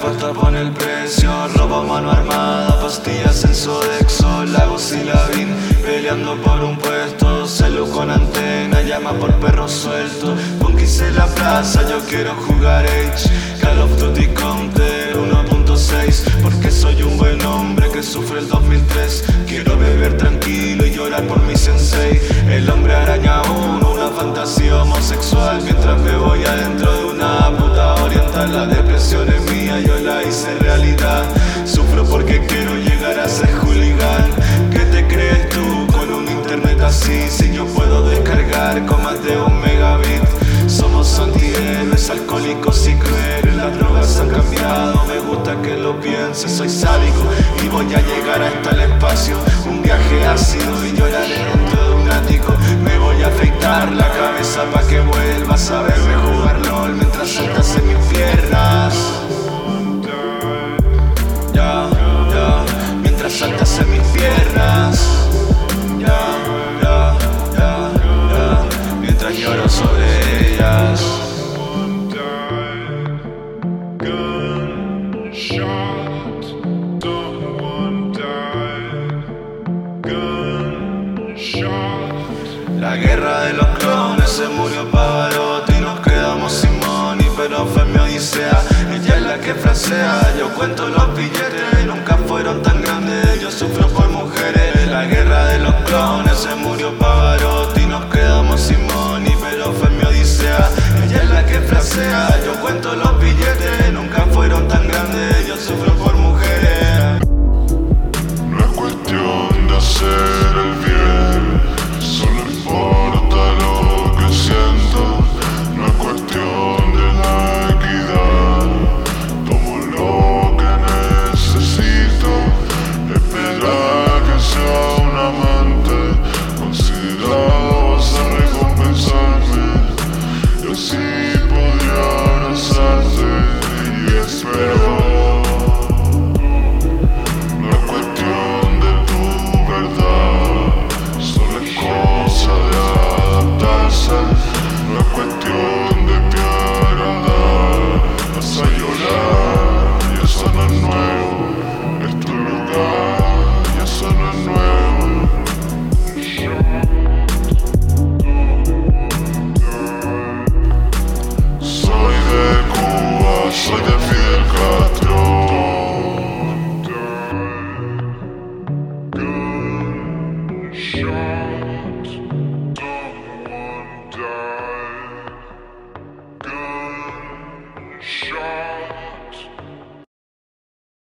pasta pone el precio. Robo mano armada, pastillas en Sodexo Lagos y Lavín, peleando por un puesto Celu con antena, llama por perro suelto. Punkis en la plaza, yo quiero jugar H Call of Duty Counter 1.6 Porque soy un buen hombre que sufre el 2003 Quiero beber tranquilo y llorar por mi sensei. El hombre araña uno, una fantasía homosexual. Mientras me voy adentro de una puta oriental La depresión es yo la hice realidad. Sufro porque quiero llegar a ser hooligan. ¿Qué te crees tú con un internet así? Si yo puedo descargar con de un megabit. Somos antihéroes, alcohólicos y crueles. Las drogas han cambiado, me gusta que lo pienses Soy sádico. Y voy a llegar hasta el espacio. Un viaje ácido y lloraré dentro de un La guerra de los clones se murió Pavarotti y nos quedamos sin money, pero fue mi odisea. Ella es la que frasea, yo cuento los billetes, nunca fueron tan grandes, yo sufro por mujeres. La guerra de los clones se murió Pavarotti y nos quedamos sin money, pero fue mi odisea. Ella es la que frasea, shine.